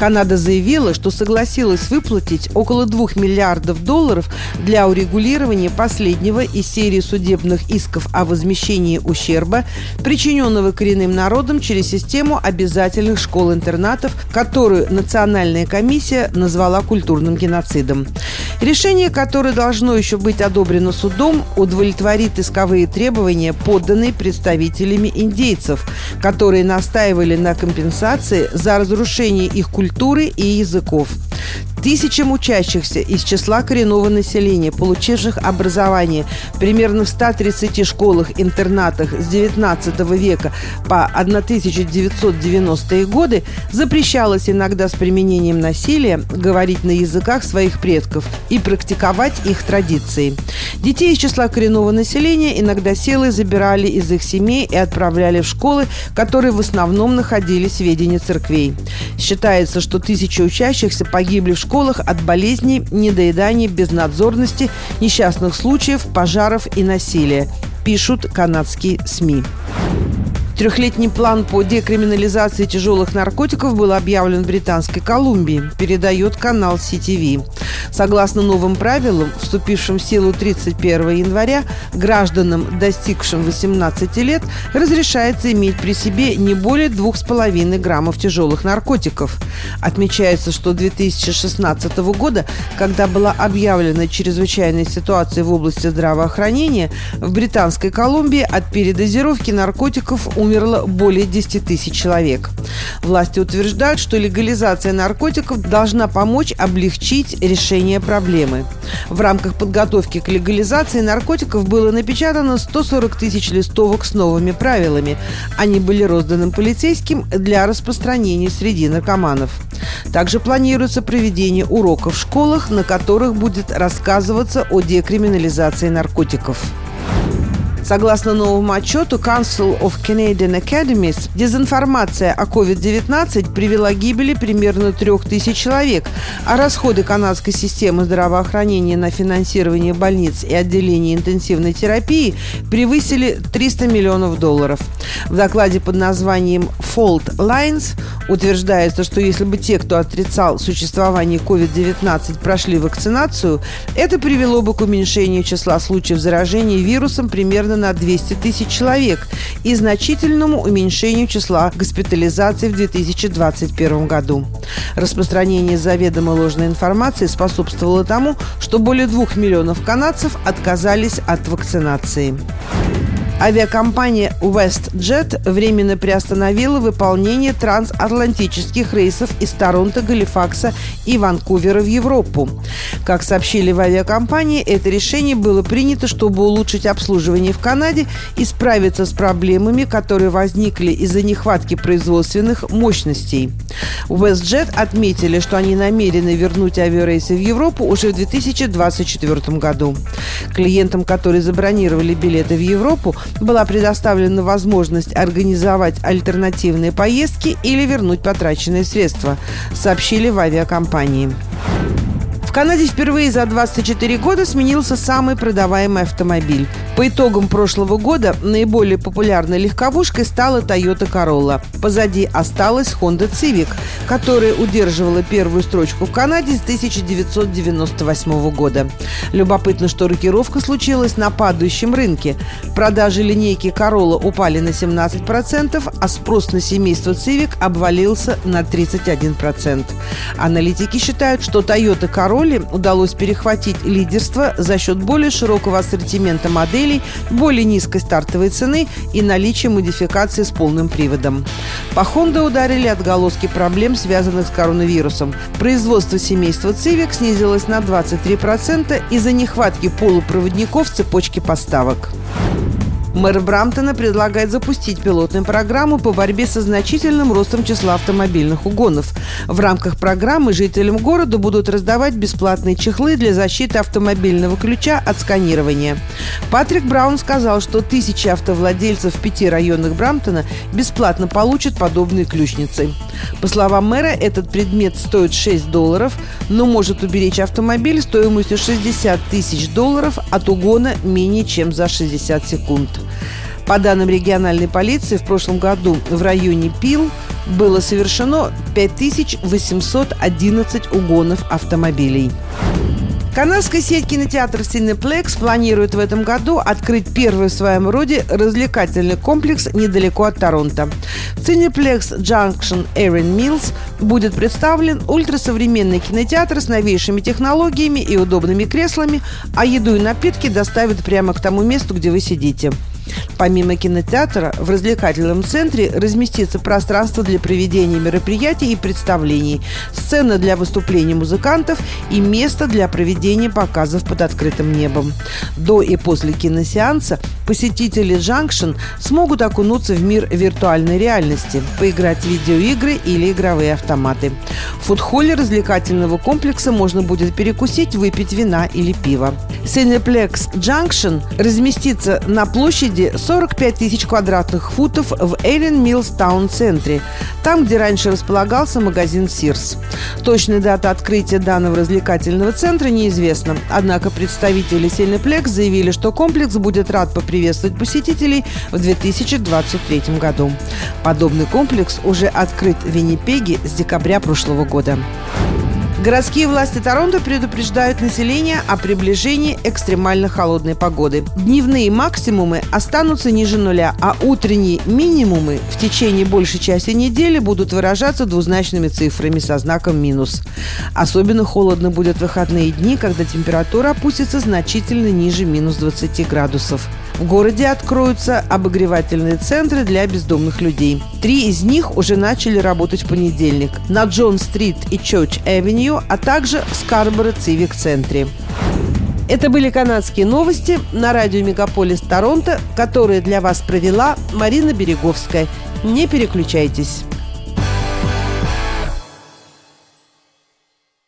Канада заявила, что согласилась выплатить около 2 миллиардов долларов для урегулирования последнего из серии судебных исков о возмещении ущерба, причиненного коренным народам через систему обязательных школ-интернатов, которую Национальная комиссия назвала культурным геноцидом. Решение, которое должно еще быть одобрено судом, удовлетворит исковые требования, подданные представителями индейцев, которые настаивали на компенсации за разрушение их культуры культуры и языков. Тысячам учащихся из числа коренного населения, получивших образование примерно в 130 школах-интернатах с 19 века по 1990-е годы, запрещалось иногда с применением насилия говорить на языках своих предков и практиковать их традиции. Детей из числа коренного населения иногда силой забирали из их семей и отправляли в школы, которые в основном находились в ведении церквей. Считается, что тысячи учащихся погибли в школах школах от болезней, недоедания, безнадзорности, несчастных случаев, пожаров и насилия, пишут канадские СМИ. Трехлетний план по декриминализации тяжелых наркотиков был объявлен в Британской Колумбии, передает канал CTV. Согласно новым правилам, вступившим в силу 31 января, гражданам, достигшим 18 лет, разрешается иметь при себе не более 2,5 граммов тяжелых наркотиков. Отмечается, что 2016 года, когда была объявлена чрезвычайная ситуация в области здравоохранения, в Британской Колумбии от передозировки наркотиков умерло более 10 тысяч человек. Власти утверждают, что легализация наркотиков должна помочь облегчить решение проблемы. В рамках подготовки к легализации наркотиков было напечатано 140 тысяч листовок с новыми правилами. Они были розданы полицейским для распространения среди наркоманов. Также планируется проведение уроков в школах, на которых будет рассказываться о декриминализации наркотиков. Согласно новому отчету Council of Canadian Academies, дезинформация о COVID-19 привела к гибели примерно трех тысяч человек, а расходы канадской системы здравоохранения на финансирование больниц и отделений интенсивной терапии превысили 300 миллионов долларов. В докладе под названием Fault Lines утверждается, что если бы те, кто отрицал существование COVID-19, прошли вакцинацию, это привело бы к уменьшению числа случаев заражения вирусом примерно на 200 тысяч человек и значительному уменьшению числа госпитализаций в 2021 году. Распространение заведомо ложной информации способствовало тому, что более двух миллионов канадцев отказались от вакцинации. Авиакомпания WestJet временно приостановила выполнение трансатлантических рейсов из Торонто, Галифакса и Ванкувера в Европу. Как сообщили в авиакомпании, это решение было принято, чтобы улучшить обслуживание в Канаде и справиться с проблемами, которые возникли из-за нехватки производственных мощностей. WestJet отметили, что они намерены вернуть авиарейсы в Европу уже в 2024 году. Клиентам, которые забронировали билеты в Европу, была предоставлена возможность организовать альтернативные поездки или вернуть потраченные средства, сообщили в авиакомпании. В Канаде впервые за 24 года сменился самый продаваемый автомобиль. По итогам прошлого года наиболее популярной легковушкой стала Toyota Corolla. Позади осталась Honda Civic, которая удерживала первую строчку в Канаде с 1998 года. Любопытно, что рокировка случилась на падающем рынке. Продажи линейки Corolla упали на 17%, а спрос на семейство Civic обвалился на 31%. Аналитики считают, что Toyota Corolla роли удалось перехватить лидерство за счет более широкого ассортимента моделей, более низкой стартовой цены и наличия модификации с полным приводом. По Honda ударили отголоски проблем, связанных с коронавирусом. Производство семейства Civic снизилось на 23% из-за нехватки полупроводников в цепочке поставок. Мэр Брамптона предлагает запустить пилотную программу по борьбе со значительным ростом числа автомобильных угонов. В рамках программы жителям города будут раздавать бесплатные чехлы для защиты автомобильного ключа от сканирования. Патрик Браун сказал, что тысячи автовладельцев в пяти районах Брамптона бесплатно получат подобные ключницы. По словам мэра, этот предмет стоит 6 долларов, но может уберечь автомобиль стоимостью 60 тысяч долларов от угона менее чем за 60 секунд. По данным региональной полиции, в прошлом году в районе Пил было совершено 5811 угонов автомобилей. Канадская сеть кинотеатров Cineplex планирует в этом году открыть первый в своем роде развлекательный комплекс недалеко от Торонто. В Cineplex Junction Erin Mills будет представлен ультрасовременный кинотеатр с новейшими технологиями и удобными креслами, а еду и напитки доставят прямо к тому месту, где вы сидите. Помимо кинотеатра, в развлекательном центре разместится пространство для проведения мероприятий и представлений, сцена для выступлений музыкантов и место для проведения показов под открытым небом. До и после киносеанса посетители Junction смогут окунуться в мир виртуальной реальности, поиграть в видеоигры или игровые автоматы. В фудхолле развлекательного комплекса можно будет перекусить, выпить вина или пиво. Cineplex Junction разместится на площади 45 тысяч квадратных футов в Эйлен Миллс Таун-центре, там, где раньше располагался магазин Сирс. Точная дата открытия данного развлекательного центра неизвестна, однако представители Cineplex заявили, что комплекс будет рад поприветствовать посетителей в 2023 году. Подобный комплекс уже открыт в Виннипеге с декабря прошлого года. Городские власти Торонто предупреждают население о приближении экстремально холодной погоды. Дневные максимумы останутся ниже нуля, а утренние минимумы в течение большей части недели будут выражаться двузначными цифрами со знаком минус. Особенно холодно будет в выходные дни, когда температура опустится значительно ниже минус 20 градусов. В городе откроются обогревательные центры для бездомных людей. Три из них уже начали работать в понедельник на Джон-стрит и Чорч-Эвеню, а также в Скарборо-Цивик-центре. Это были канадские новости на радио «Мегаполис Торонто», которые для вас провела Марина Береговская. Не переключайтесь.